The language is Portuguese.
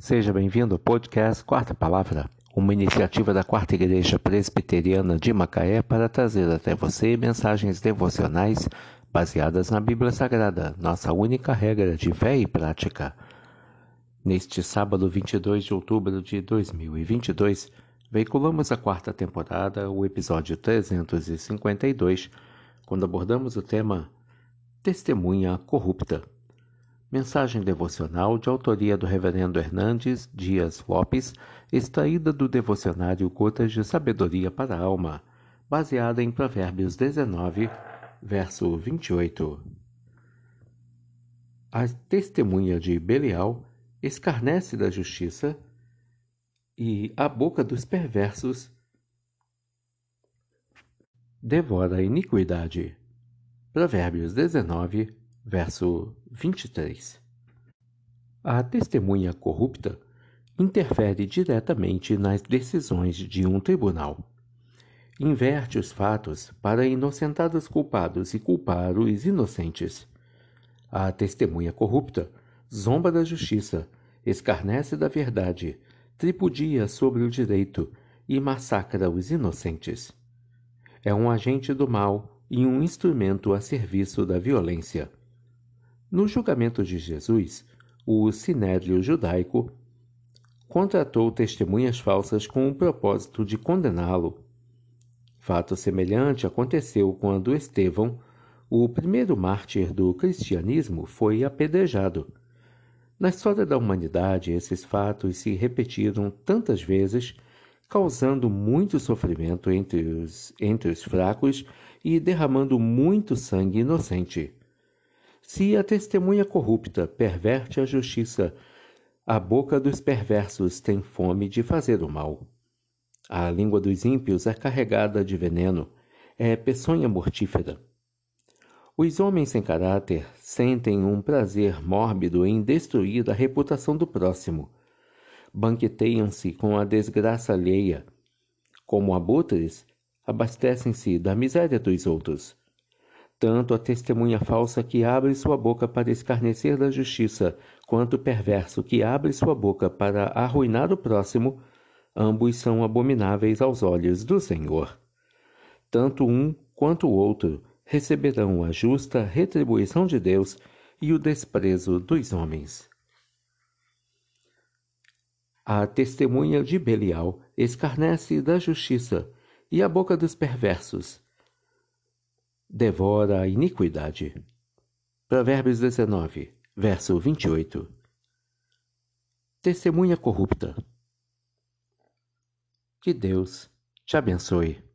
Seja bem-vindo ao podcast Quarta Palavra, uma iniciativa da Quarta Igreja Presbiteriana de Macaé para trazer até você mensagens devocionais baseadas na Bíblia Sagrada, nossa única regra de fé e prática. Neste sábado 22 de outubro de 2022, veiculamos a quarta temporada, o episódio 352, quando abordamos o tema Testemunha Corrupta. Mensagem devocional de autoria do Reverendo Hernandes Dias Lopes, extraída do devocionário Gotas de Sabedoria para a Alma, baseada em Provérbios 19, verso 28. A testemunha de Belial escarnece da justiça e a boca dos perversos devora a iniquidade. Provérbios 19, verso 23. A testemunha corrupta interfere diretamente nas decisões de um tribunal. Inverte os fatos para inocentar os culpados e culpar os inocentes. A testemunha corrupta zomba da justiça, escarnece da verdade, tripudia sobre o direito e massacra os inocentes. É um agente do mal e um instrumento a serviço da violência. No julgamento de Jesus, o sinédrio judaico contratou testemunhas falsas com o propósito de condená-lo. Fato semelhante aconteceu quando Estevão, o primeiro mártir do cristianismo, foi apedrejado. Na história da humanidade, esses fatos se repetiram tantas vezes, causando muito sofrimento entre os, entre os fracos e derramando muito sangue inocente. Se a testemunha corrupta perverte a justiça, a boca dos perversos tem fome de fazer o mal. A língua dos ímpios é carregada de veneno, é peçonha mortífera. Os homens sem caráter sentem um prazer mórbido em destruir a reputação do próximo. Banqueteiam-se com a desgraça alheia. Como abutres, abastecem-se da miséria dos outros. Tanto a testemunha falsa que abre sua boca para escarnecer da justiça, quanto o perverso que abre sua boca para arruinar o próximo, ambos são abomináveis aos olhos do Senhor. Tanto um quanto o outro receberão a justa retribuição de Deus e o desprezo dos homens. A testemunha de Belial escarnece da justiça, e a boca dos perversos devora a iniquidade. Provérbios 19, verso 28. Testemunha corrupta. Que Deus te abençoe.